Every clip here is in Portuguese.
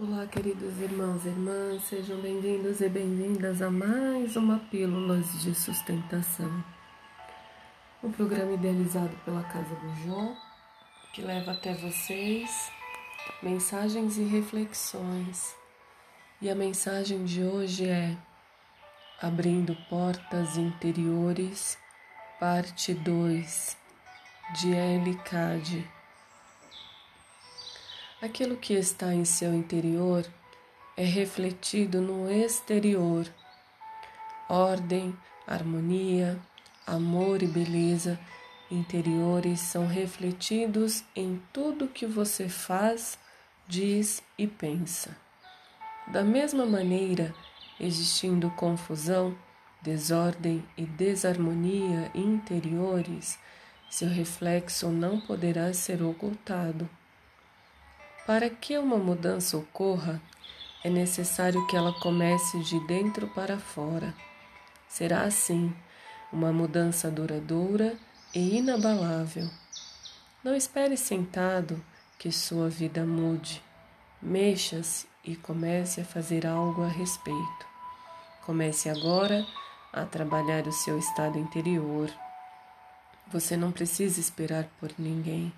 Olá, queridos irmãos e irmãs, sejam bem-vindos e bem-vindas a mais uma Pílulas de Sustentação. Um programa idealizado pela Casa do João, que leva até vocês mensagens e reflexões. E a mensagem de hoje é Abrindo Portas Interiores, parte 2, de L. Aquilo que está em seu interior é refletido no exterior. Ordem, harmonia, amor e beleza interiores são refletidos em tudo que você faz, diz e pensa. Da mesma maneira, existindo confusão, desordem e desarmonia interiores, seu reflexo não poderá ser ocultado para que uma mudança ocorra, é necessário que ela comece de dentro para fora. Será assim uma mudança duradoura e inabalável. Não espere sentado que sua vida mude. Mexa-se e comece a fazer algo a respeito. Comece agora a trabalhar o seu estado interior. Você não precisa esperar por ninguém.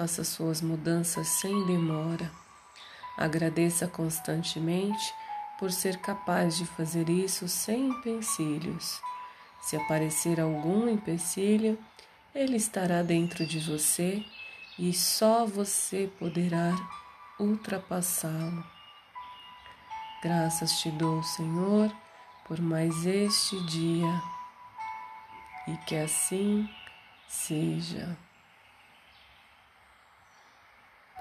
Faça suas mudanças sem demora. Agradeça constantemente por ser capaz de fazer isso sem empecilhos. Se aparecer algum empecilho, ele estará dentro de você e só você poderá ultrapassá-lo. Graças te dou, Senhor, por mais este dia e que assim seja.